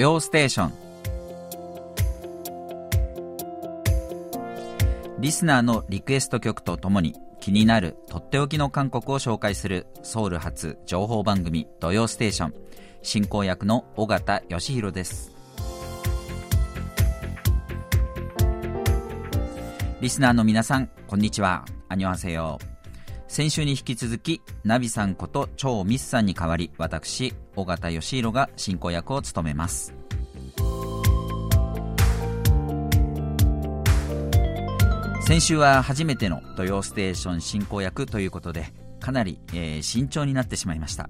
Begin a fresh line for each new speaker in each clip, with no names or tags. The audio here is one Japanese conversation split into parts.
曜ステーション。リスナーのリクエスト曲とともに気になるとっておきの韓国を紹介するソウル発情報番組土曜ステーション。進行役の尾形義弘です。リスナーの皆さんこんにちは。アニョハセヨ先週に引き続きナビさんこと超ミスさんに代わり私尾形義弘が進行役を務めます。先週は初めての土曜ステーション進行役ということでかなり、えー、慎重になってしまいました、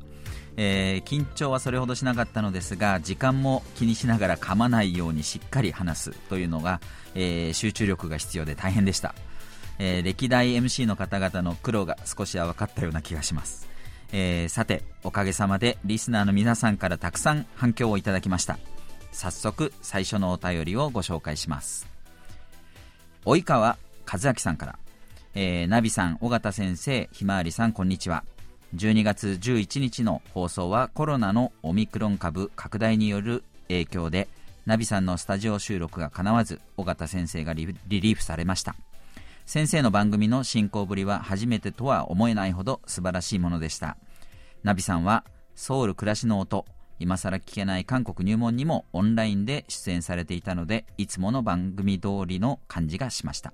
えー、緊張はそれほどしなかったのですが時間も気にしながら噛まないようにしっかり話すというのが、えー、集中力が必要で大変でした、え歴代 MC の方々の苦労が少しは分かったような気がします、えさておかげさまでリスナーの皆さんからたくさん反響をいただきました早速最初のお便りをご紹介します及川和明さんから、えー、ナビさん、尾形先生、ひまわりさん、こんにちは。12月11日の放送はコロナのオミクロン株拡大による影響で、ナビさんのスタジオ収録が叶わず、尾形先生がリリーフされました。先生の番組の進行ぶりは初めてとは思えないほど素晴らしいものでした。ナビさんは、ソウル暮らしの音、今更聞けない韓国入門にもオンラインで出演されていたので、いつもの番組通りの感じがしました。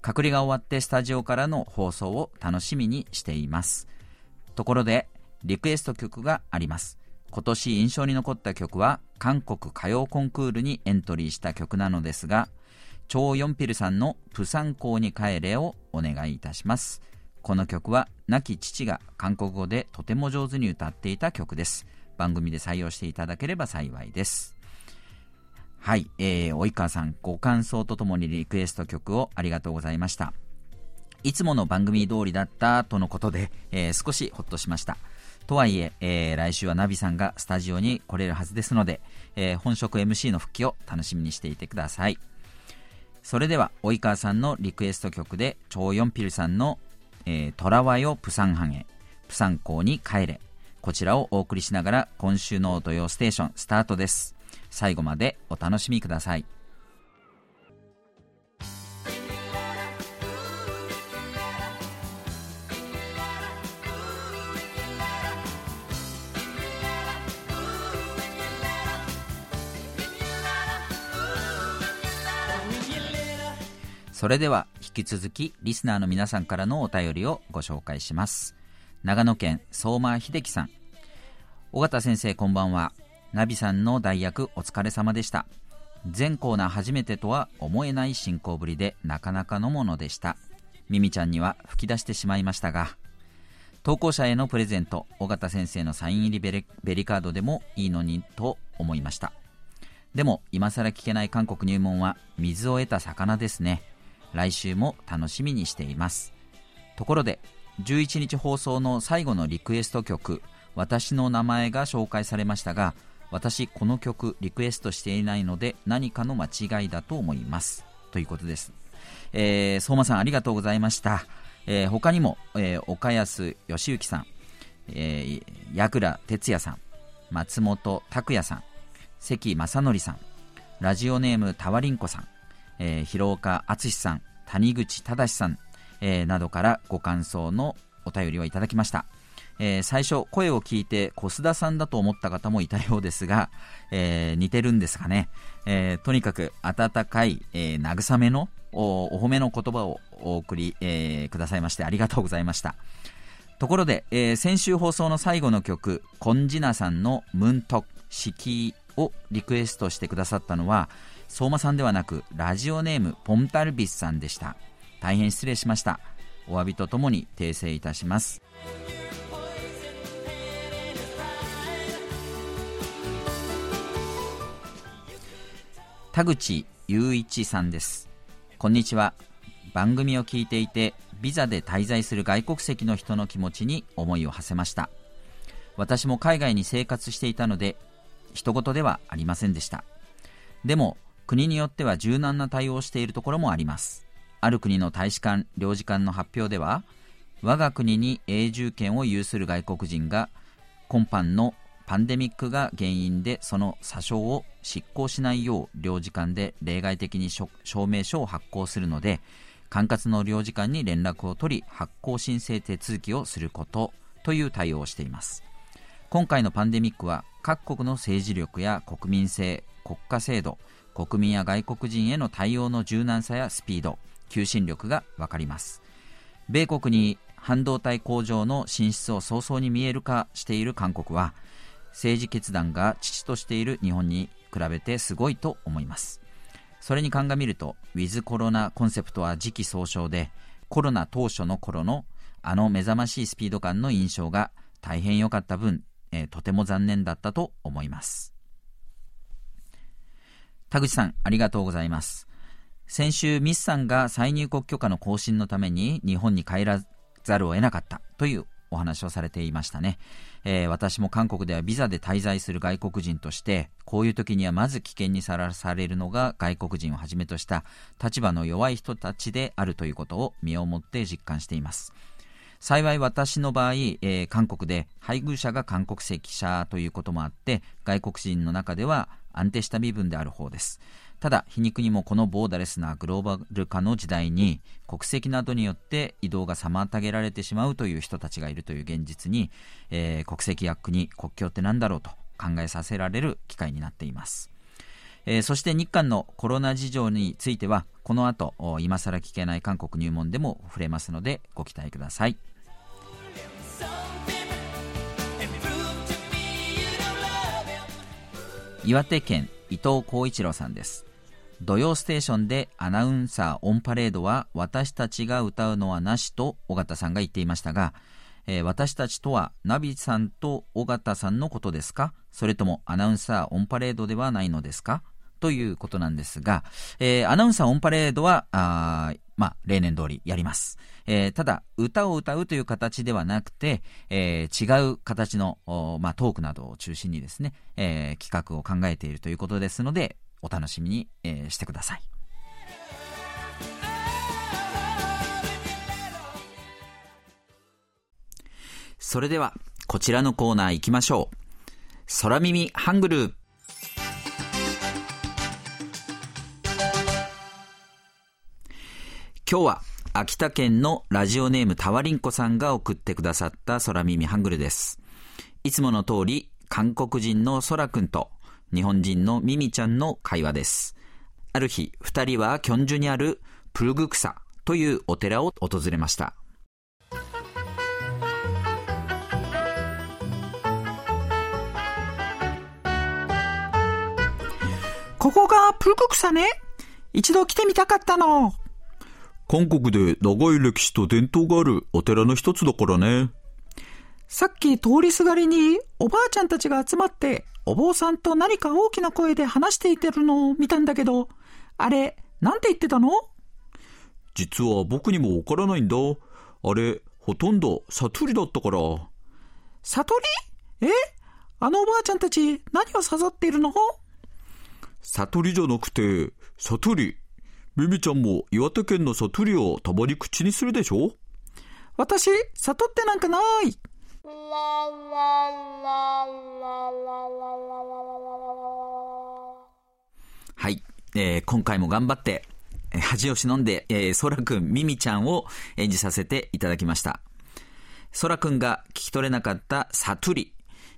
隔離が終わってスタジオからの放送を楽しみにしています。ところで、リクエスト曲があります。今年印象に残った曲は、韓国歌謡コンクールにエントリーした曲なのですが、チョウ・ヨンピルさんのプサン港に帰れをお願いいたします。この曲は亡き父が韓国語でとても上手に歌っていた曲です。番組で採用していただければ幸いです。はい、えー、及川さん、ご感想とともにリクエスト曲をありがとうございました。いつもの番組通りだったとのことで、えー、少しほっとしました。とはいええー、来週はナビさんがスタジオに来れるはずですので、えー、本職 MC の復帰を楽しみにしていてください。それでは、及川さんのリクエスト曲で、チョウ・ヨンピルさんの、えー、トラワヨ・プサンハゲ、プサン港に帰れ。こちらをお送りしながら、今週の土曜ステーションスタートです。最後までお楽しみください。それでは引き続きリスナーの皆さんからのお便りをご紹介します長野県相馬秀樹さん尾形先生こんばんはナビさんの代役お疲れ様でした。全コーナー初めてとは思えない進行ぶりでなかなかのものでした。ミミちゃんには吹き出してしまいましたが、投稿者へのプレゼント、尾形先生のサイン入りベリベリカードでもいいのにと思いました。でも、今更聞けない韓国入門は水を得た魚ですね。来週も楽しみにしています。ところで、11日放送の最後のリクエスト曲、私の名前が紹介されましたが、私この曲リクエストしていないので何かの間違いだと思います。ということです、えー、相馬さんありがとうございました、えー、他にも、えー、岡安義行さん、えー、矢倉哲也さん松本拓也さん関正則さんラジオネームたわりんこさん、えー、広岡敦さん谷口忠さん、えー、などからご感想のお便りをいただきました。えー、最初声を聞いて小須田さんだと思った方もいたようですが、えー、似てるんですかね、えー、とにかく温かい、え慰めのお褒めの言葉をお送り、えくださいましてありがとうございました。ところで、え先週放送の最後の曲コンジナさんの「ムントク敷居」をリクエストしてくださったのは相馬さんではなくラジオネームポンタルビスさんでした。大変失礼しました。お詫びとともに訂正いたします。田口雄一さんです。こんにちは。番組を聞いていてビザで滞在する外国籍の人の気持ちに思いを馳せました。私も海外に生活していたので人事ではありませんでした。でも国によっては柔軟な対応をしているところもあります。ある国の大使館領事館の発表では我が国に永住権を有する外国人が今般のパンデミックが原因でその詐称を執行しないよう領事館で例外的に証明書を発行するので管轄の領事館に連絡を取り発行申請手続きをすることという対応をしています。今回のパンデミックは各国の政治力や国民性国家制度国民や外国人への対応の柔軟さやスピード求心力が分かります。米国に半導体工場の進出を早々に見える化している韓国は政治決断が父としている日本に比べてすごいと思います。それに鑑みるとウィズコロナコンセプトは時期尚早でコロナ当初の頃のあの目覚ましいスピード感の印象が大変良かった分、えー、とても残念だったと思います。田口さんありがとうございます。先週ミスさんが再入国許可の更新のために日本に帰らざるを得なかったというお話をされていましたね、えー、私も韓国ではビザで滞在する外国人としてこういう時にはまず危険にさらされるのが外国人をはじめとした立場の弱い人たちであるということを身をもって実感しています。幸い私の場合、えー、韓国で配偶者が韓国籍者ということもあって外国人の中では安定した身分である方です。ただ皮肉にもこのボーダレスなグローバル化の時代に国籍などによって移動が妨げられてしまうという人たちがいるという現実に、えー、国籍や国国境って何だろうと考えさせられる機会になっています、えー、そして日韓のコロナ事情についてはこの後今更聞けない韓国入門でも触れますのでご期待ください。岩手県伊藤浩一郎さんです。土曜ステーションでアナウンサーオンパレードは私たちが歌うのはなしと尾形さんが言っていましたが、えー、私たちとはナビさんと尾形さんのことですか？それともアナウンサーオンパレードではないのですか？ということなんですが、えー、アナウンサーオンパレードは、あまあ、例年通りやります。えー、ただ、歌を歌うという形ではなくて、えー、違う形の、まあ、トークなどを中心にですね、え企画を考えているということですので、お楽しみに、えー、してください。それでは、こちらのコーナー行きましょう。空耳ハングル。今日は秋田県のラジオネームタワリンコさんが送ってくださった空耳ハングルです。いつもの通り、韓国人の空くんと日本人のミミちゃんの会話です。ある日、二人はキョンジュにあるプルグクサというお寺を訪れました。
ここがプルグクサね。一度来てみたかったの。
韓国で長い歴史と伝統があるお寺の一つだからね。
さっき通りすがりにおばあちゃんたちが集まってお坊さんと何か大きな声で話していてるのを見たんだけど、あれ、なんて言ってたの？
実は僕にもわからないんだ。あれ、ほとんど悟りだったから。
悟り？え？あのおばあちゃんたち何を誘っているの？
悟りじゃなくて、悟り。ミミちゃんも岩手県の悟りをたまに口にするでしょ？
私、悟ってなんかない。
はい、えー、今回も頑張って、えー、恥を忍んで、えー、空くん、ミミちゃんを演じさせていただきました。空くんが聞き取れなかった悟り。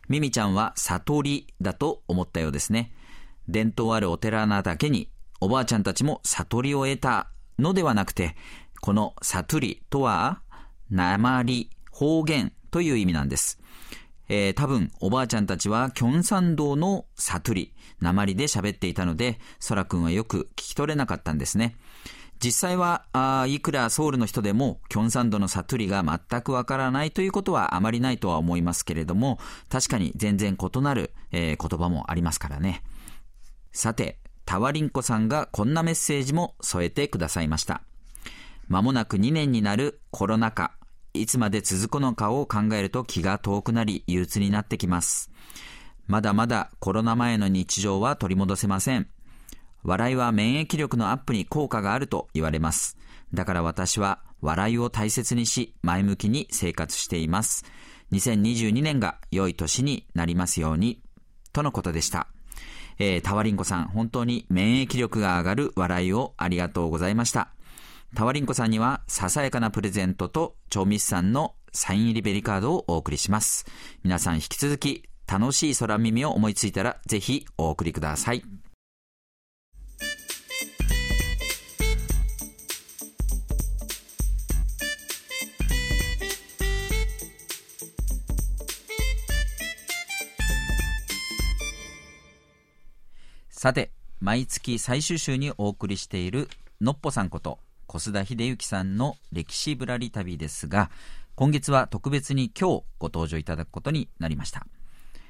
ミミちゃんは悟りだと思ったようですね。伝統あるお寺なだけに、おばあちゃんたちも悟りを得たのではなくて、この悟りとは、鉛、方言という意味なんです。えー、多分、おばあちゃんたちは、キョンサン道の悟り、鉛で喋っていたので、ソラ君はよく聞き取れなかったんですね。実際は、あいくらソウルの人でも、キョンサンドの悟りが全くわからないということはあまりないとは思いますけれども、確かに全然異なる、えー、言葉もありますからね。さて、タワリンコさんがこんなメッセージも添えてくださいました。まもなく2年になるコロナ禍、いつまで続くのかを考えると気が遠くなり憂鬱になってきます。まだまだコロナ前の日常は取り戻せません。笑いは免疫力のアップに効果があると言われます。だから私は笑いを大切にし前向きに生活しています。2022年が良い年になりますように、とのことでした。えー、タワリンコさん、本当に免疫力が上がる笑いをありがとうございました。タワリンコさんには、ささやかなプレゼントと、チョミスさんのサイン入りベリカードをお送りします。皆さん引き続き、楽しい空耳を思いついたら、ぜひお送りください。さて、毎月最終週にお送りしているのっぽさんこと小須田秀幸さんの歴史ぶらり旅ですが、今月は特別に今日ご登場いただくことになりました。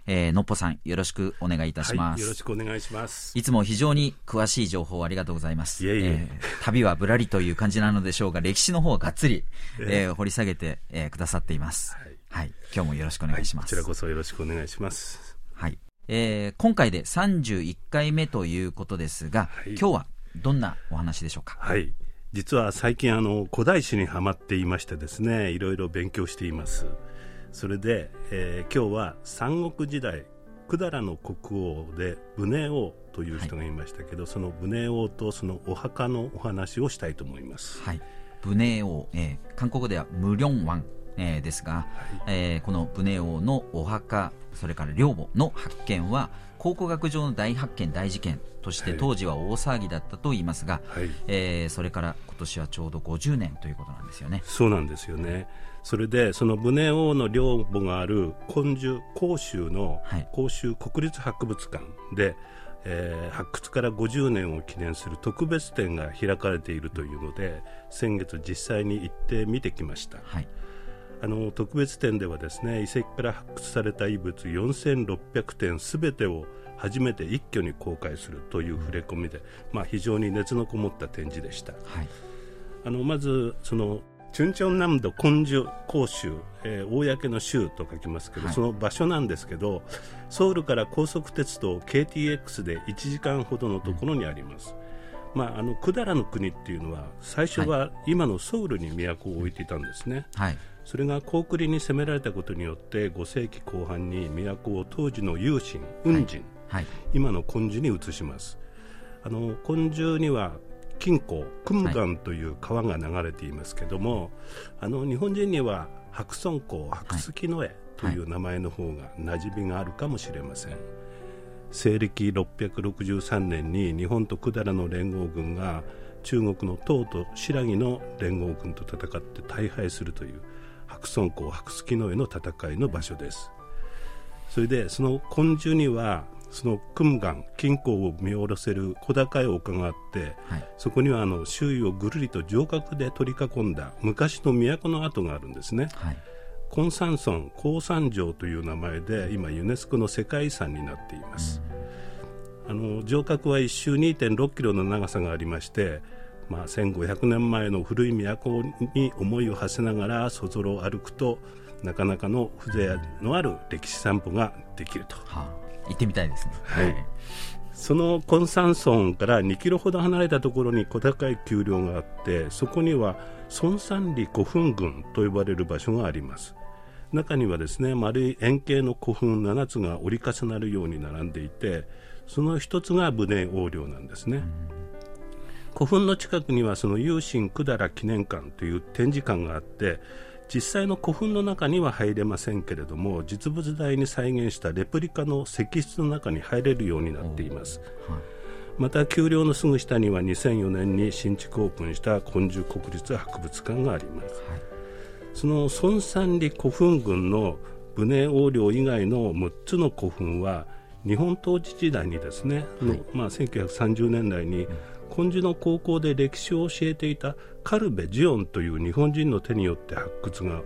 えー、のっぽさん、よろしくお願いいたします、はい、
よろしくお願いします。
いつも非常に詳しい情報ありがとうございます。
いえいええ
ー、旅はぶらりという感じなのでしょうが、歴史の方はがっつり、えー、掘り下げて、えー、くださっています、はい。はい。今日もよろしくお願いします、
はい、こちらこそよろしくお願いします。
はい。えー、今回で31回目ということですが、はい、今日はどんなお話でしょうか？
はい。実は最近あの古代史にはまっていましてですね、いろいろ勉強しています。それで、えー、今日は三国時代百済の国王で武寧王という人がいましたけど、はい、その武寧王とそのお墓のお話をしたいと思います。
はい。武寧王、えー、韓国語では無ンワン、えー、ですが、はい、えー、この武寧王のお墓それから陵墓の発見は考古学上の大発見大事件として当時は大騒ぎだったと言いますが、はい、えー、それから今年はちょうど50年ということなんですよね。
そうなんですよね。それでその武寧王の陵墓がある昆樹甲州の甲州国立博物館で、はい、えー、発掘から50年を記念する特別展が開かれているというので先月実際に行って見てきました。はいあの特別展ではですね遺跡から発掘された遺物4600点すべてを初めて一挙に公開するという触れ込みで、まあ、非常に熱のこもった展示でした、はい、あのまずそのチュンチョン南道昆樹甲州、えー、公の州と書きますけど、はい、その場所なんですけどソウルから高速鉄道 KTX で1時間ほどのところにあります、うん、まあ、あの百済の国っていうのは最初は今のソウルに都を置いていたんですね、はいそれが高句麗に攻められたことによって5世紀後半に都を当時の有心雲人、はいはい、今の昆樹に移します。あの昆樹には金庫クムガンという川が流れていますけども、はい、あの日本人には白村江白月の絵という名前の方が馴染みがあるかもしれません、西暦663年に日本と百済の連合軍が中国の唐と新羅の連合軍と戦って大敗するという白村江白月の絵の戦いの場所です。それでその昆虫にはその雲岩金鉱を見下ろせる小高い丘があって、はい、そこにはあの周囲をぐるりと城郭で取り囲んだ昔の都の跡があるんですね、はい、コンサン村高山城という名前で今ユネスコの世界遺産になっています、あの城郭は一周2.6キロの長さがありましてまあ、1500年前の古い都に思いを馳せながらそぞろを歩くとなかなかの風情のある歴史散歩ができると、は
あ、行ってみたいですね、
はい、そのコンサン村から2キロほど離れたところに小高い丘陵があってそこには孫山里古墳群と呼ばれる場所があります。中にはですね丸い円形の古墳7つが折り重なるように並んでいてその一つが武寧王陵なんですね、うん古墳の近くにはその有心百済記念館という展示館があって実際の古墳の中には入れませんけれども実物大に再現したレプリカの石室の中に入れるようになっています、はい、また丘陵のすぐ下には2004年に新築オープンした昆虫国立博物館があります、はい、その孫三里古墳群の武寧王陵以外の6つの古墳は日本統治時代にですね、はい、まあ、1930年代に、うん根治の高校で歴史を教えていたカルベ・ジオンという日本人の手によって発掘が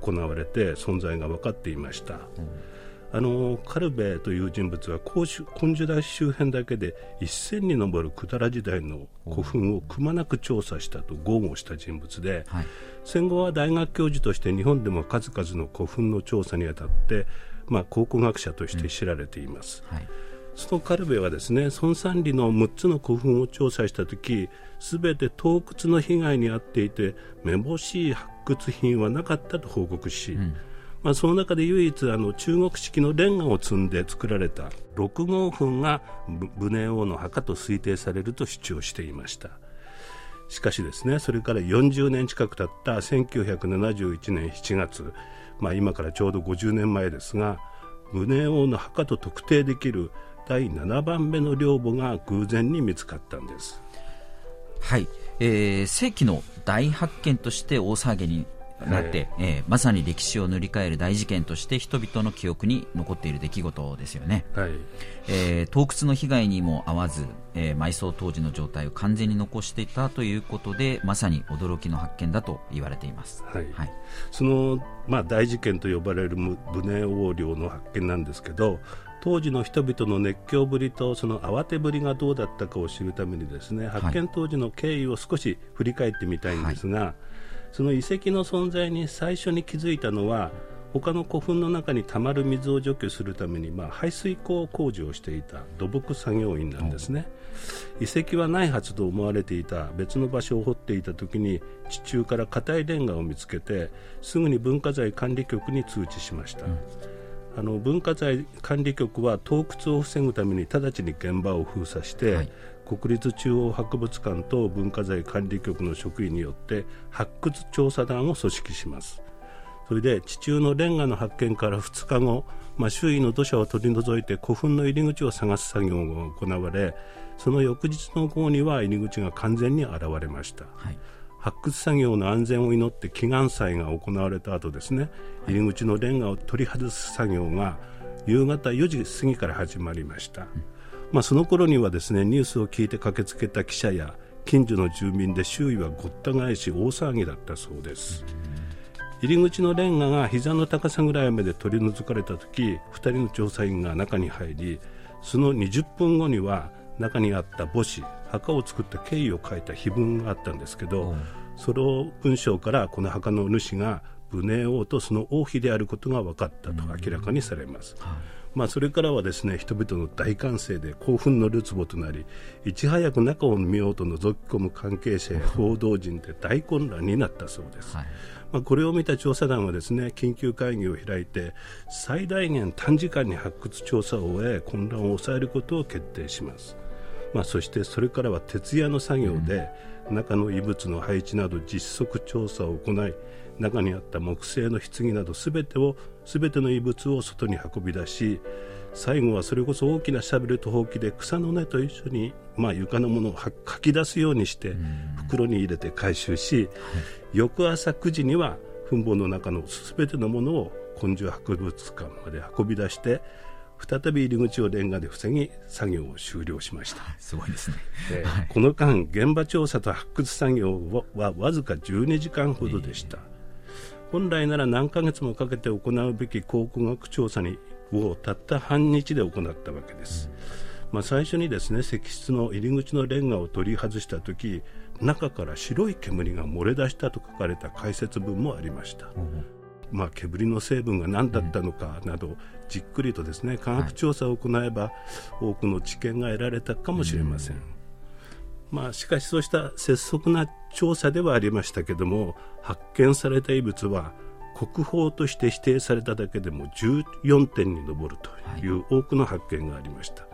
行われて存在が分かっていました、うん、あのカルベという人物は根治大周辺だけで1000に上る百済時代の古墳をくまなく調査したと豪語した人物で、はい、戦後は大学教授として日本でも数々の古墳の調査にあたって、まあ、考古学者として知られています、うんはいそのカルベはですね孫三里の6つの古墳を調査した時すべて盗掘の被害に遭っていてめぼしい発掘品はなかったと報告し、うん、まあ、その中で唯一あの中国式のレンガを積んで作られた6号墳が武寧王の墓と推定されると主張していました。しかしですねそれから40年近く経った1971年7月、まあ、今からちょうど50年前ですが武寧王の墓と特定できる第7番目の陵墓が偶然に見つかったんです。
はい、えー、世紀の大発見として大騒ぎになって、はい、えー、まさに歴史を塗り替える大事件として人々の記憶に残っている出来事ですよね、はい。えー、盗掘の被害にも合わず、えー、埋葬当時の状態を完全に残していたということでまさに驚きの発見だと言われています、はい。
はい、その、まあ、大事件と呼ばれるブネ横領の発見なんですけど当時の人々の熱狂ぶりとその慌てぶりがどうだったかを知るためにですね発見当時の経緯を少し振り返ってみたいんですが、はい。その遺跡の存在に最初に気づいたのは他の古墳の中にたまる水を除去するために、まあ、排水溝工事をしていた土木作業員なんですね、遺跡はないはずと思われていた別の場所を掘っていた時に地中から硬いレンガを見つけてすぐに文化財管理局に通知しました、うん、あの文化財管理局は盗掘を防ぐために直ちに現場を封鎖して、はい。国立中央博物館と文化財管理局の職員によって発掘調査団を組織します。それで地中のレンガの発見から2日後、まあ、周囲の土砂を取り除いて古墳の入り口を探す作業が行われその翌日の午後には入り口が完全に現れました、はい、発掘作業の安全を祈って祈願祭が行われた後ですね入り口のレンガを取り外す作業が夕方4時過ぎから始まりました、うん。まあ、その頃にはですねニュースを聞いて駆けつけた記者や近所の住民で周囲はごった返し大騒ぎだったそうです。入り口のレンガが膝の高さぐらいまで取り除かれた時2人の調査員が中に入りその20分後には中にあった墓誌墓を作った経緯を書いた碑文があったんですけど、その文章からこの墓の主が武寧王とその王妃であることが分かったと明らかにされます。はい。まあ、それからはですね人々の大歓声で興奮のるつぼとなりいち早く中を見ようと覗き込む関係者や報道陣で大混乱になったそうです。はい。まあ、これを見た調査団はですね緊急会議を開いて最大限短時間に発掘調査を終え混乱を抑えることを決定します、まあ、そしてそれからは徹夜の作業で中の遺物の配置など実測調査を行い中にあった木製の棺などすべてを全ての遺物を外に運び出し最後はそれこそ大きなシャベルとほうきで草の根と一緒に、まあ、床のものをかき出すようにして袋に入れて回収し、翌朝9時には墳墓の中の全てのものを根性博物館まで運び出して再び入り口をレンガで防ぎ作業を終了しました。
すごいですね、
えー、この間現場調査と発掘作業はわずか12時間ほどでした、えー。本来なら何ヶ月もかけて行うべき考古学調査にをたった半日で行ったわけです、まあ、最初にですね石室の入り口のレンガを取り外した時中から白い煙が漏れ出したと書かれた解説文もありました、まあ、煙の成分が何だったのかなど、じっくりとですね科学調査を行えば、多くの知見が得られたかもしれません、まあ、しかしそうした拙速な調査ではありましたけども発見された遺物は国宝として指定されただけでも14点に上るという多くの発見がありました、はい、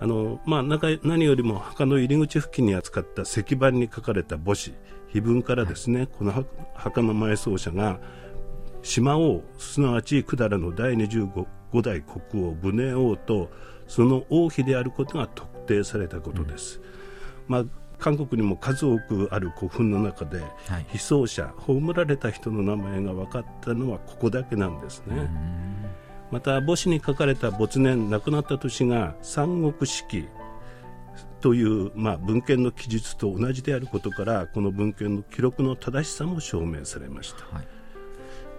あのまあ、何よりも墓の入り口付近に扱った石板に書かれた墓誌碑文からですね、はい、この墓の埋葬者が島王すなわち百済の第25代国王武寧王とその王妃であることが特定されたことです、うんまあ、韓国にも数多くある古墳の中で、はい、被葬者葬られた人の名前が分かったのはここだけなんですね。また墓誌に書かれた没年亡くなった年が三国式という、まあ、文献の記述と同じであることからこの文献の記録の正しさも証明されました、はい、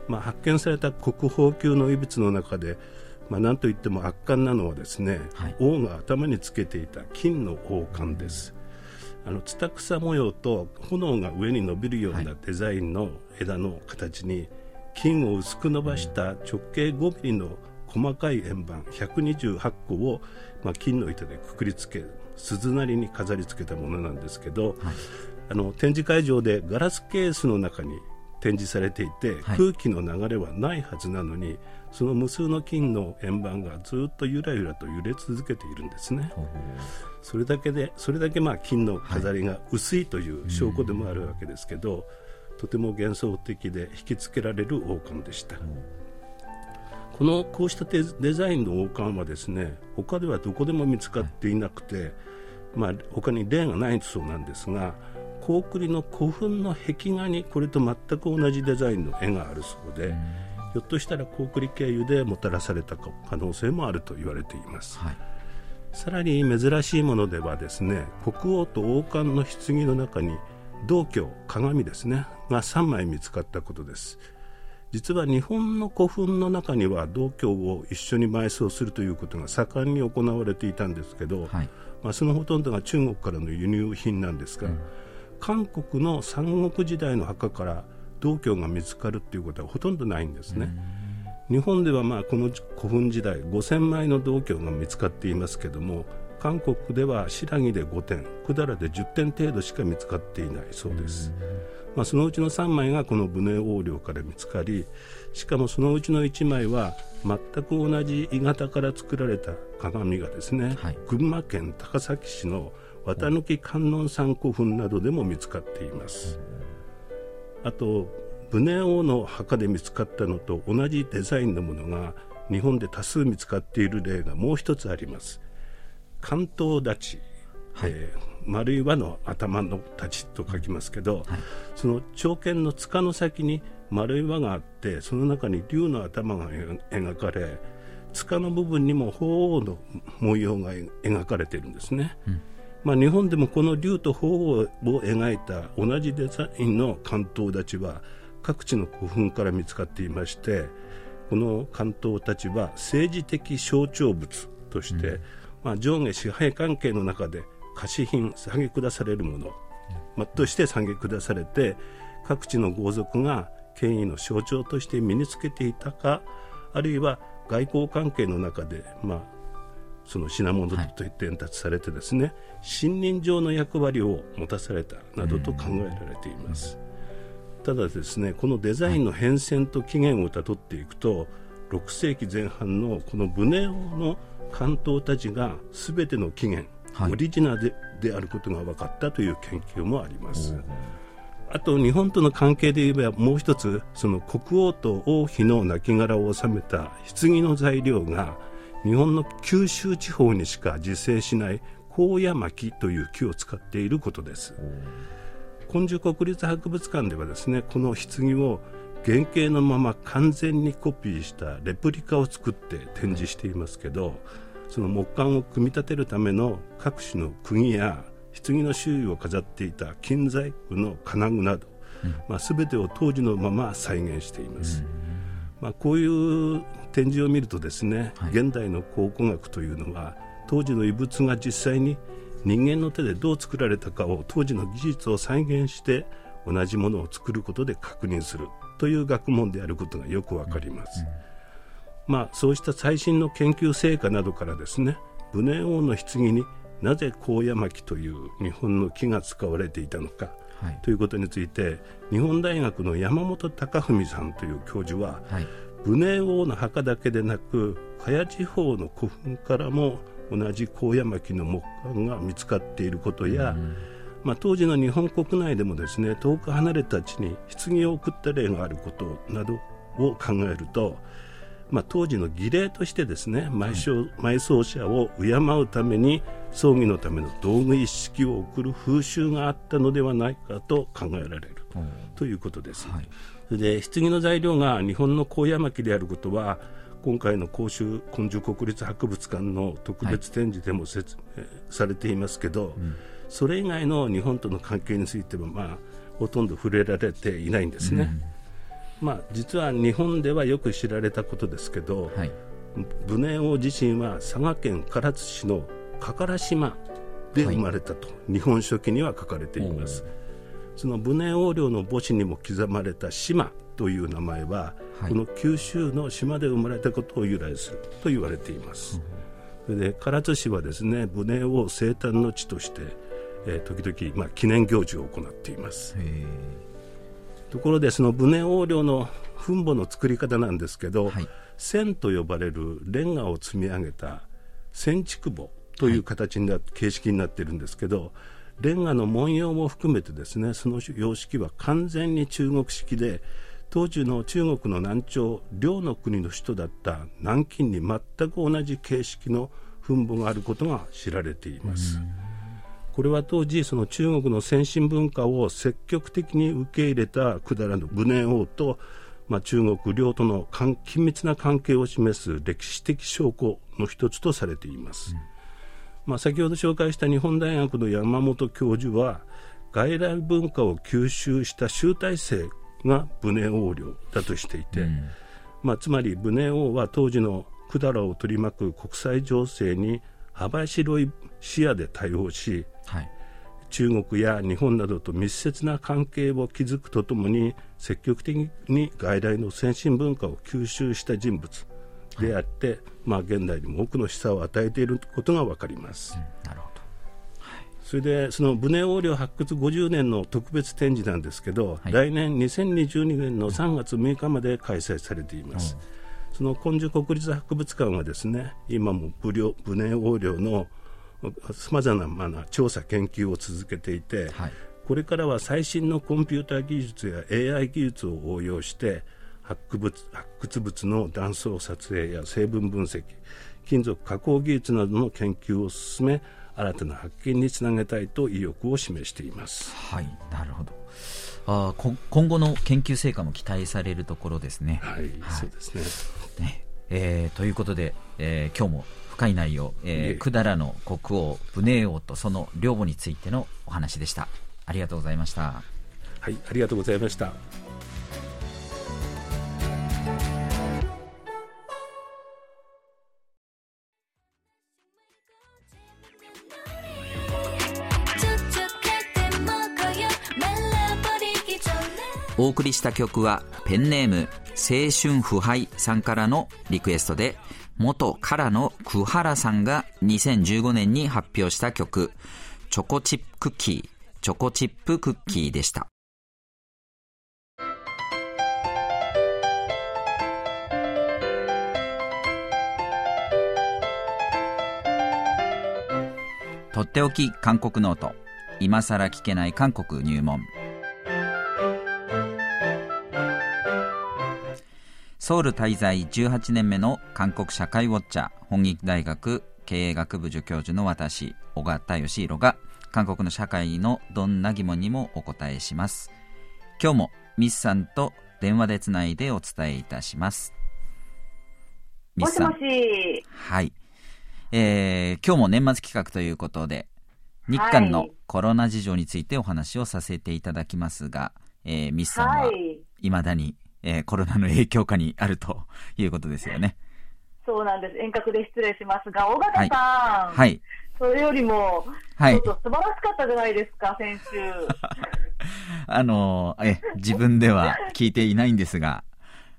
まあ、発見された国宝級の遺物の中でまあ、なんといっても圧巻なのはですね、はい、王が頭につけていた金の王冠です、あのツタクサ模様と炎が上に伸びるようなデザインの枝の形に金を薄く伸ばした直径5ミリの細かい円盤128個を、まあ、金の板でくくりつけ鈴なりに飾り付けたものなんですけど、はい、あの展示会場でガラスケースの中に展示されていて、はい、空気の流れはないはずなのにその無数の金の円盤がずっとゆらゆらと揺れ続けているんですね。それだけでそれだけまあ金の飾りが薄いという証拠でもあるわけですけど、はい、とても幻想的で引きつけられる王冠でした。このこうしたデザインの王冠はですね他ではどこでも見つかっていなくて、まあ、他に例がないそうなんですが高栗の古墳の壁画にこれと全く同じデザインの絵があるそうで、ひょっとしたら高栗経由でもたらされた可能性もあると言われています、はい、さらに珍しいものではですね国王と王冠の棺の中に銅鏡鏡ですねが3枚見つかったことです。実は日本の古墳の中には銅鏡を一緒に埋葬するということが盛んに行われていたんですけど、はい、まあ、そのほとんどが中国からの輸入品なんですが、うん韓国の三国時代の墓から銅鏡が見つかるということはほとんどないんですね。日本ではまあこの古墳時代5000枚の銅鏡が見つかっていますけども韓国では白木で5点百済で10点程度しか見つかっていないそうです、まあ、そのうちの3枚がこの武寧王陵から見つかりしかもそのうちの1枚は全く同じ鋳型から作られた鏡がですね、はい、群馬県高崎市の綿抜観音山古墳などでも見つかっています。あとブネ王の墓で見つかったのと同じデザインのものが日本で多数見つかっている例がもう一つあります。関東立ち、はい、えー、丸い輪の頭の太刀と書きますけど、はい、その長剣の塚の先に丸い輪があってその中に竜の頭が描かれ塚の部分にも鳳凰の模様が描かれているんですね、うんまあ、日本でもこの竜と鳳凰を描いた同じデザインの関東太刀は各地の古墳から見つかっていましてこの関東太刀は政治的象徴物として、うん、まあ、上下支配関係の中で貸品下げ下されるもの、まあ、として下げ下されて各地の豪族が権威の象徴として身につけていたかあるいは外交関係の中で、まあ、その品物と伝達されてですね、はい、信任上の役割を持たされたなどと考えられています。ただですねこのデザインの変遷と起源をたどっていくと6世紀前半のこのブネオの関東たちが全ての起源、はい、オリジナルであることが分かったという研究もあります。あと日本との関係で言えばもう一つその国王と王妃の亡骸を収めた棺の材料が日本の九州地方にしか自生しない高野巻という木を使っていることです根樹国立博物館ではですねこの棺を原型のまま完全にコピーしたレプリカを作って展示していますけどその木簡を組み立てるための各種の釘や棺の周囲を飾っていた金細工の金具など、うん、まあ、全てを当時のまま再現しています。うんまあ、こういう展示を見るとですね、はい、現代の考古学というのは当時の遺物が実際に人間の手でどう作られたかを当時の技術を再現して同じものを作ることで確認するという学問であることがよくわかります、うんうん、まあ、そうした最新の研究成果などからですね武寧王の棺になぜ高野巻という日本の木が使われていたのかはい、ということについて日本大学の山本隆文さんという教授は、はい、武寧王の墓だけでなく茅地方の古墳からも同じ高山木の木簡が見つかっていることや、うん、まあ、当時の日本国内でもですね遠く離れた地に棺を送った例があることなどを考えるとまあ、当時の儀礼としてですね埋葬埋葬者を敬うために葬儀のための道具一式を送る風習があったのではないかと考えられる。ということです。はい、で棺の材料が日本の高山木であることは今回の甲州根性国立博物館の特別展示でも説明されていますけど、うん、それ以外の日本との関係については、まあ、ほとんど触れられていないんですね。うん。まあ、実は日本ではよく知られたことですけど、はい、武寧王自身は佐賀県唐津市の加唐島で生まれたと、はい、日本書紀には書かれています。その武寧王陵の墓地にも刻まれた島という名前は、はい、この九州の島で生まれたことを由来すると言われています、それで唐津市はですね武寧王生誕の地として、えー、時々、まあ、記念行事を行っています。ところでそのブネ横領の墳墓の作り方なんですけど、はい、線と呼ばれるレンガを積み上げた千築墓という形にな、はい、形式になってるんですけどレンガの文様も含めてですねその様式は完全に中国式で当時の中国の南朝両の国の首都だった南京に全く同じ形式の墳墓があることが知られています。これは当時その中国の先進文化を積極的に受け入れた百済の武年王と、まあ、中国領との緊密な関係を示す歴史的証拠の一つとされています。うんまあ、先ほど紹介した日本大学の山本教授は外来文化を吸収した集大成が武ネ王領だとしていて、うん、まあ、つまり武ネ王は当時の百済を取り巻く国際情勢に幅広い視野で対応し、はい、中国や日本などと密接な関係を築くとともに積極的に外来の先進文化を吸収した人物であって、はい、まあ、現代にも多くの示唆を与えていることが分かります。うん、なるほど。それでそのブネ横領発掘50年の特別展示なんですけど、はい、来年2022年の3月6日まで開催されています。うん、その根性国立博物館はですね今もブブネ横領のさまざまな調査研究を続けていて、はい、これからは最新のコンピューター技術や AI 技術を応用して発掘発掘物の断層撮影や成分分析金属加工技術などの研究を進め新たな発見につなげたいと意欲を示しています。
はい、なるほど。あ今後の研究成果も期待されるところですね。
はい、はい、そうですね。ね
えー、ということで、えー、今日も深い内容、えー、百済の国王、武寧王とその領母についてのお話でした。ありがとうございました。
はい、ありがとうございました。
お送りした曲はペンネーム青春腐敗さんからのリクエストで元 KARAのク・ハラさんが2015年に発表した曲チョコチップクッキーチョコチップクッキーでした。とっておき韓国ノート。今さら聞けない韓国入門。ソウル滞在18年目の韓国社会ウォッチャー本気大学経営学部助教授の私小形義弘が韓国の社会のどんな疑問にもお答えします。今日もミスさんと電話でつないでお伝えいたします。
ミスさん。もしもし。
はい、えー、今日も年末企画ということで日韓のコロナ事情についてお話をさせていただきますが、えー、ミスさんはい。まだにえー、コロナの影響下にあるということですよね。
そうなんです。遠隔で失礼しますが、尾形さん。
はい。はい、
それよりも、はい、ちょっと素晴らしかったじゃないですか、先週。
あのえ、自分では聞いていないんですが、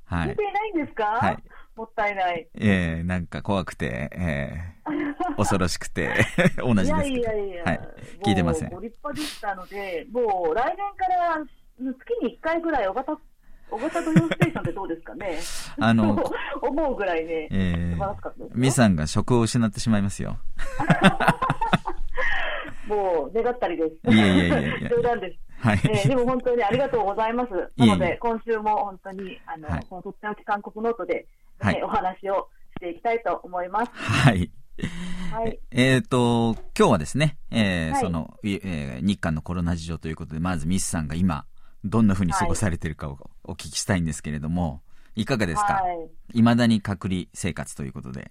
はい。聞いていないんですか？はい。もったいない。
ええー、なんか怖くて、えー、恐ろしくて、同じですいやいやいや、はい、聞いてません。
ご立派でしたので、もう来年から月に1回ぐらい尾形小型土曜ステーションってどうですかね？あの、思うぐらいね、えー、素晴らしかったです。
ミさんが職を失ってしまいますよ。
もう、願ったりです。
いやいやいやいや。
冗談です。はい、えー、でも本当にありがとうございます。なので、今週も本当に、あの、はい、このとっておき韓国ノートで、はい、お話をしていきたいと思います。
はい。はい、えっ、ー、と、今日はですね、えー、はい、その、えー、日韓のコロナ事情ということで、まずミスさんが今、どんなふうに過ごされているかをお聞きしたいんですけれども、いかがですか、い。まだに隔離生活ということで。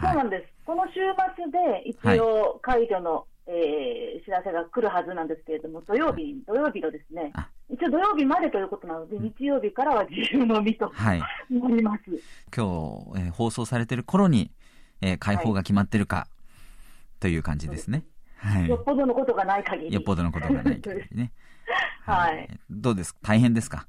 そうなんです、この週末で一応、解除の、はい、えー、知らせが来るはずなんですけれども、土曜日、土曜日のですね、一応土曜日までということなので、日曜日からは自由のみと、はい、なります。
今日、えー、放送されてる頃に、えー、解放が決まってるか、はい、という感じですね。
はい、よっぽどのことがない限り。
よっぽどのことがない限りね。はい。どうです？か大変ですか？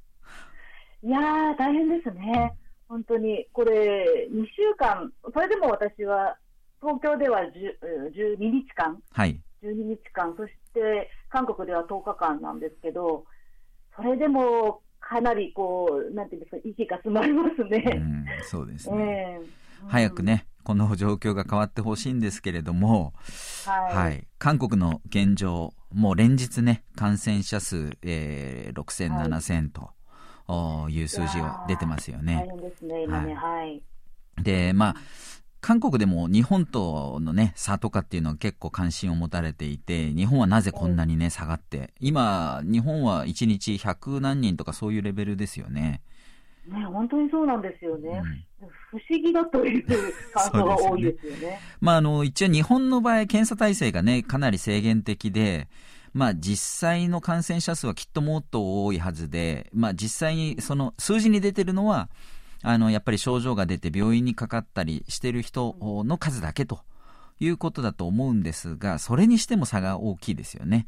いやー、大変ですね。本当に。これ、2週間、それでも私は、東京では12日間。はい。12日間、そして韓国では10日間なんですけど、それでもかなりこう、なんていうんですか、息が詰まりますね。うん、
そうですね。えー、早くね、この状況が変わってほしいんですけれども、はい、はい、韓国の現状、もう連日ね、感染者数、えー、6000、はい、7000という数字が出てますよね。
大変ですね、今ね、はい。
で、まあ、韓国でも日本とのね、差とかっていうのは結構関心を持たれていて、日本はなぜこんなにね、下がって、今、日本は1日100何人とかそういうレベルですよね。
ね、本当にそうなんですよね。うん、不思議だという感想が多いですよね。ね
まあ、あの、一応日本の場合、検査体制がね、かなり制限的で、まあ、実際の感染者数はきっともっと多いはずで、まあ、実際にその数字に出てるのは、あの、やっぱり症状が出て病院にかかったりしてる人の数だけということだと思うんですが、それにしても差が大きいですよね。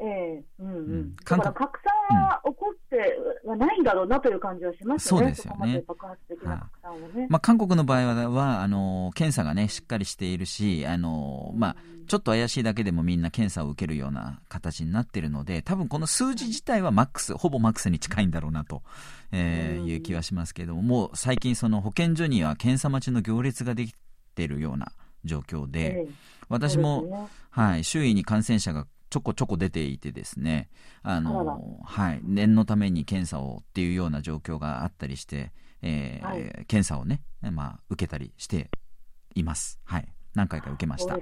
ええうんうん。だから拡散は起こってはないんだろうなという感じはしますね。そうですよね。爆発的な拡散はね。
まあ、韓国の場合は、はあの、検査がね、しっかりしているし、あの、まあ、ちょっと怪しいだけでもみんな検査を受けるような形になっているので、多分この数字自体はマックス、ほぼマックスに近いんだろうなと、えー、いう気はしますけれども、もう最近その保健所には検査待ちの行列ができているような状況で、私も、はい、周囲に感染者がちょこちょこ出ていてですね、あの、はい、念のために検査をっていうような状況があったりして、えー、はい、検査をね、まあ、受けたりしています。はい。何回か受けました。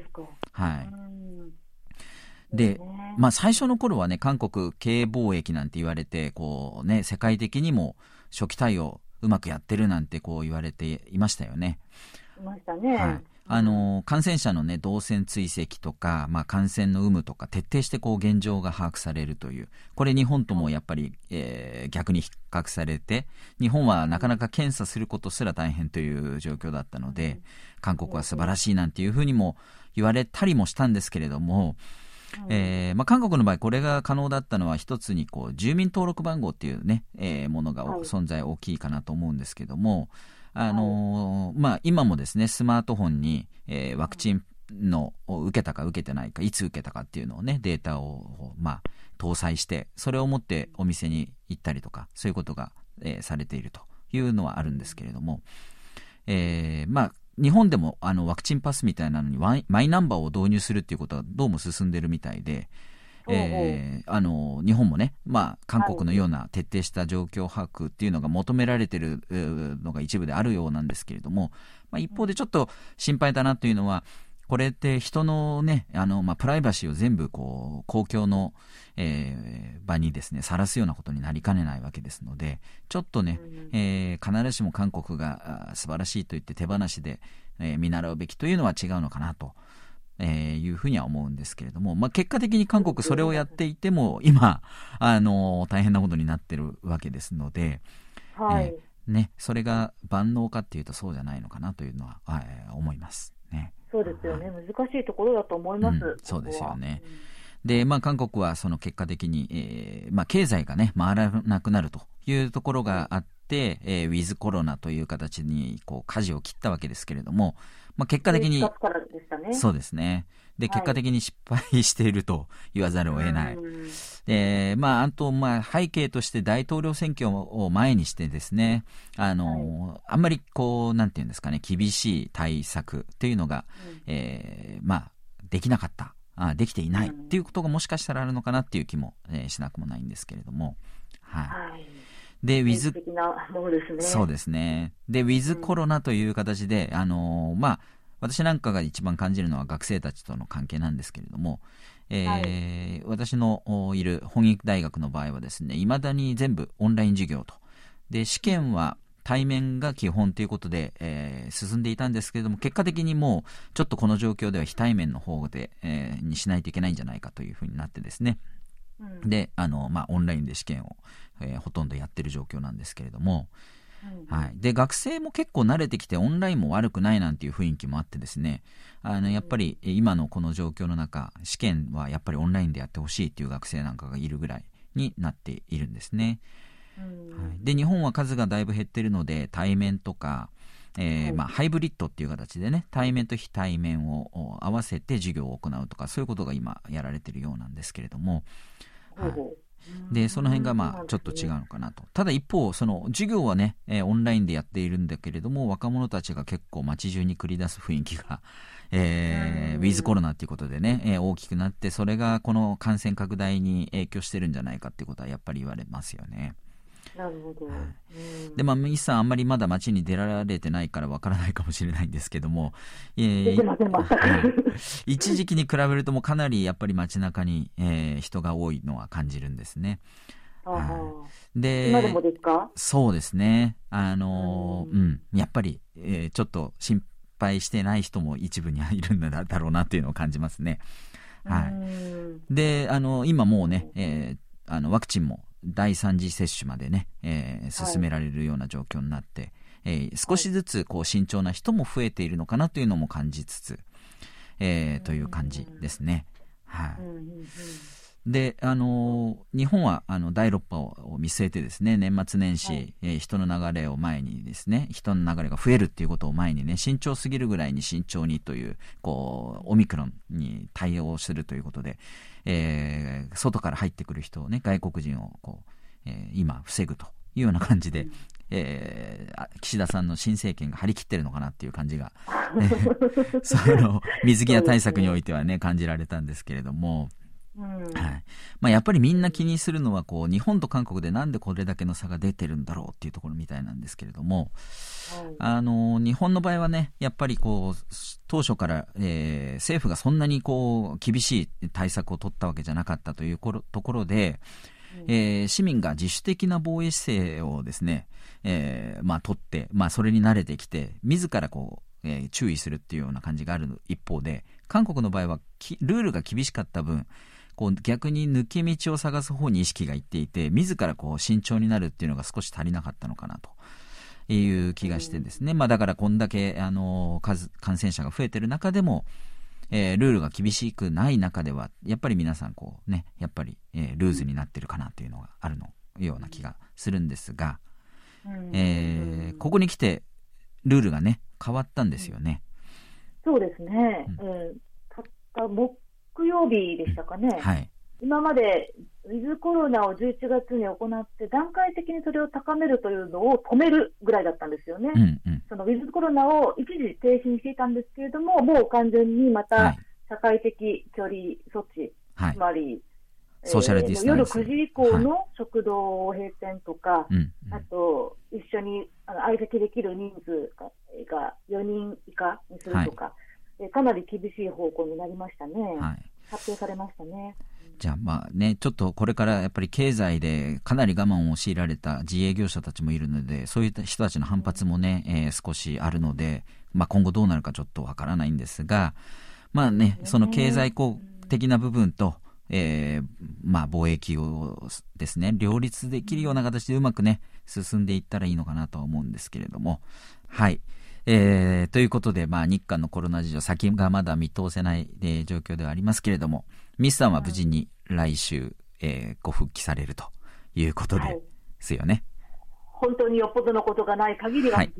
はい。で、まあ最初の頃はね、韓国経営貿易なんて言われて、こうね、世界的にも初期対応うまくやってるなんてこう言われていましたよね。
いましたね。はい。
あの、感染者のね、動線追跡とか、まあ、感染の有無とか、徹底してこう、現状が把握されるという。これ日本ともやっぱり、えー、逆に比較されて、日本はなかなか検査することすら大変という状況だったので、韓国は素晴らしいなんていうふうにも言われたりもしたんですけれども、えーまあ、韓国の場合、これが可能だったのは、一つにこう住民登録番号っていうね、えー、ものが存在大きいかなと思うんですけども、あのー、まあ、今もですね、スマートフォンに、えー、ワクチンのを受けたか受けてないか、いつ受けたかっていうのをね、データを、まあ、搭載して、それを持ってお店に行ったりとか、そういうことが、えー、されているというのはあるんですけれども、えー、まあ、日本でもあのワクチンパスみたいなのにマイナンバーを導入するっていうことはどうも進んでるみたいで、えー、あの日本もね、まあ、韓国のような徹底した状況把握っていうのが求められてるのが一部であるようなんですけれども、まあ、一方でちょっと心配だなというのは、これって人のね、あの、まあ、プライバシーを全部こう、公共の、えー、場にですね、さらすようなことになりかねないわけですので、ちょっとね、えー、必ずしも韓国が素晴らしいと言って手放しで、えー、見習うべきというのは違うのかなと。えー、いうふうには思うんですけれども、まあ、結果的に韓国それをやっていても、今、あの、大変なことになってるわけですので、はい。えー、ね、それが万能かっていうとそうじゃないのかなというのは、はい、思いますね。
そうですよね、難しいところだと思います。うん、
そうですよね。で、まあ、韓国はその結果的に、えー、まあ、経済がね、回らなくなるというところがあって、えー、ウィズコロナという形に、こう、舵を切ったわけですけれども、まあ、結果的に、ね、そうですね。で、結果的に失敗していると言わざるを得ない。で、まあ、あと、まあ、背景として大統領選挙を前にしてですね、あの、はい、あんまりこう、なんていうんですかね、厳しい対策っていうのが、うん、えー、まあ、できなかった。あできていないっていうことがもしかしたらあるのかなっていう気も、えー、しなくもないんですけれども。はい。はいで、ウィズ、そうですね。で、ウィズコロナという形で、あのー、まあ、私なんかが一番感じるのは学生たちとの関係なんですけれども、えー、はい、私のいる本育大学の場合はですね、未だに全部オンライン授業と。で、試験は対面が基本ということで、えー、進んでいたんですけれども、結果的にもう、ちょっとこの状況では非対面の方で、えー、にしないといけないんじゃないかというふうになってですね、うん、で、あの、まあ、オンラインで試験を、えー、ほとんどやってる状況なんですけれども、はい、で学生も結構慣れてきてオンラインも悪くないなんていう雰囲気もあってですね。あのやっぱり今のこの状況の中試験はやっぱりオンラインでやってほしいっていう学生なんかがいるぐらいになっているんですね。はい、で日本は数がだいぶ減ってるので対面とか、えー、まあ、ハイブリッドっていう形でね対面と非対面を合わせて授業を行うとかそういうことが今やられてるようなんですけれども、はいで、その辺がまあちょっと違うのかなと。ただ一方、その授業はね、えー、オンラインでやっているんだけれども、若者たちが結構街中に繰り出す雰囲気が、えー、ウィズコロナっていうことでね、えー、大きくなって、それがこの感染拡大に影響してるんじゃないかっていうことはやっぱり言われますよね。
なるほど。
で、まあ、ミスさん、あんまりまだ街に出られてないからわからないかもしれないんですけども、
えー、
一時期に比べるともかなりやっぱり街中に、えー、人が多いのは感じるんですね。
はい、で今でもですか？
そうですね。あの、うん、やっぱり、えー、ちょっと心配してない人も一部にはいるんだろうなっていうのを感じますね。はい。で、あの、今もうね、えー、あの、ワクチンも第3次接種までね、えー、進められるような状況になって、はい、えー、少しずつこう慎重な人も増えているのかなというのも感じつつ、えー、という感じですね。はい、で、あのー、日本はあの第6波を見据えてですね、年末年始、はい、えー、人の流れを前にですね、人の流れが増えるっていうことを前にね、慎重すぎるぐらいに慎重にという、こう、オミクロンに対応するということで、えー、外から入ってくる人をね、外国人をこう、えー、今防ぐというような感じで、うん、えー、岸田さんの新政権が張り切ってるのかなっていう感じが、その水際対策においてはね、感じられたんですけれども、はい。まあ、やっぱりみんな気にするのはこう日本と韓国でなんでこれだけの差が出てるんだろうっていうところみたいなんですけれども、はい、あの日本の場合はねやっぱりこう当初から、えー、政府がそんなにこう厳しい対策を取ったわけじゃなかったというところで、うん、えー、市民が自主的な防衛姿勢をですね、えーまあ、取って、まあ、それに慣れてきて自らこう、えー、注意するっていうような感じがある一方で韓国の場合はルールが厳しかった分こう逆に抜け道を探す方に意識がいっていて自らこう慎重になるっていうのが少し足りなかったのかなと。いう気がしてですね、まあ、だからこんだけあの数感染者が増えてる中でも、えー、ルールが厳しくない中ではやっぱり皆さんこうねやっぱり、えー、ルーズになってるかなというのがあるのような気がするんですが、えー、ここに来てルールがね変わったんですよね。
そうですね、うん、えー、たった木曜日でしたかね、はい、今までウィズコロナを11月に行って、段階的にそれを高めるというのを止めるぐらいだったんですよね、うんうん、そのウィズコロナを一時停止にしていたんですけれども、もう完全にまた社会的距離措置、はい、つまり、
ソーシャルディス夜
9時以降の食堂閉店とか、はい、あと一緒に相席できる人数が4人以下にするとか。はいかなり厳しい方向になりましたね。はい、発表されましたね。
じゃあまあね、ちょっとこれからやっぱり経済でかなり我慢を強いられた自営業者たちもいるので、そういった人たちの反発もね、えー、少しあるので、まあ今後どうなるかちょっとわからないんですが、まあね、その経済的な部分と、えー、まあ貿易をですね、両立できるような形でうまくね、進んでいったらいいのかなとは思うんですけれども、はい。えー、ということで、まあ、日韓のコロナ事情、先がまだ見通せない、えー、状況ではありますけれども、ミスさんは無事に来週、えー、ご復帰されるということですよね。
はい、本当によっぽどのことがない限りは、はい。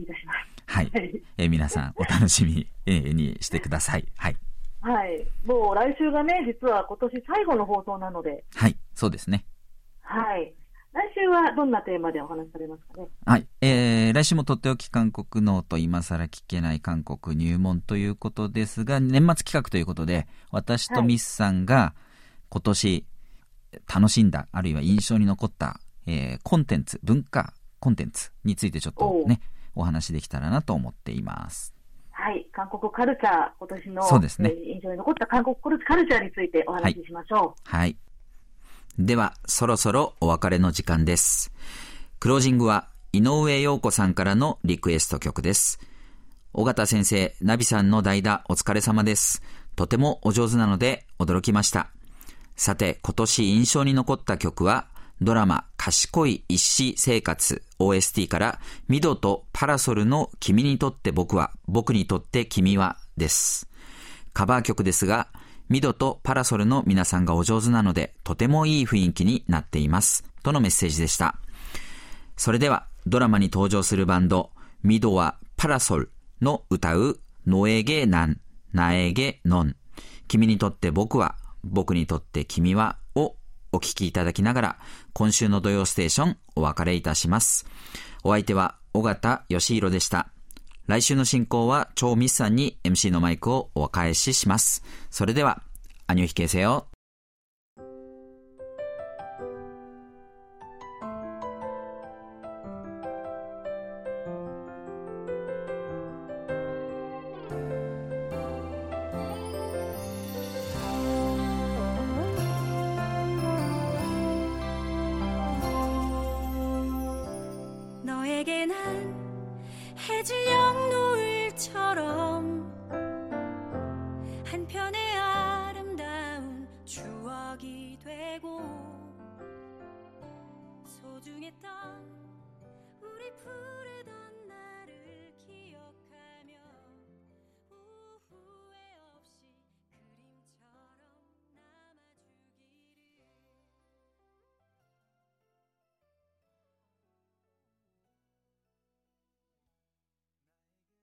はい。えー、皆さん、お楽しみ、えー、にしてください。はい。
はい。もう来週がね、実は今年最後の放送なので。
はい、そうですね。
はい。来週はどんなテーマでお話しされますかね？
はい。えー、来週もとっておき韓国ノート今更聞けない韓国入門ということですが、年末企画ということで、私とミスさんが今年楽しんだ、あるいは印象に残った、えー、コンテンツ、文化コンテンツについてちょっとね、お話できたらなと思っています。
はい。韓国カルチャー、今年のそうですね、えー、印象に残った韓国カルチャーについてお話ししましょ
う。はい、はいでは、そろそろお別れの時間です。クロージングは、井上陽子さんからのリクエスト曲です。尾形先生、ナビさんの代打お疲れ様です。とてもお上手なので驚きました。さて、今年印象に残った曲は、ドラマ、賢い一子生活 OST から、ミドとパラソルの君にとって僕は、僕にとって君はです。カバー曲ですが、ミドとパラソルの皆さんがお上手なので、とてもいい雰囲気になっています。とのメッセージでした。それでは、ドラマに登場するバンド、ミドはパラソルの歌う、ノエゲナン、ナエゲノン。君にとって僕は、僕にとって君はをおお聞きいただきながら、今週の土曜ステーションお別れいたします。お相手は、尾形義弘でした。来週の進行は、超ミスさんに MC のマイクをお返しします。それでは、アニュヒケセよ。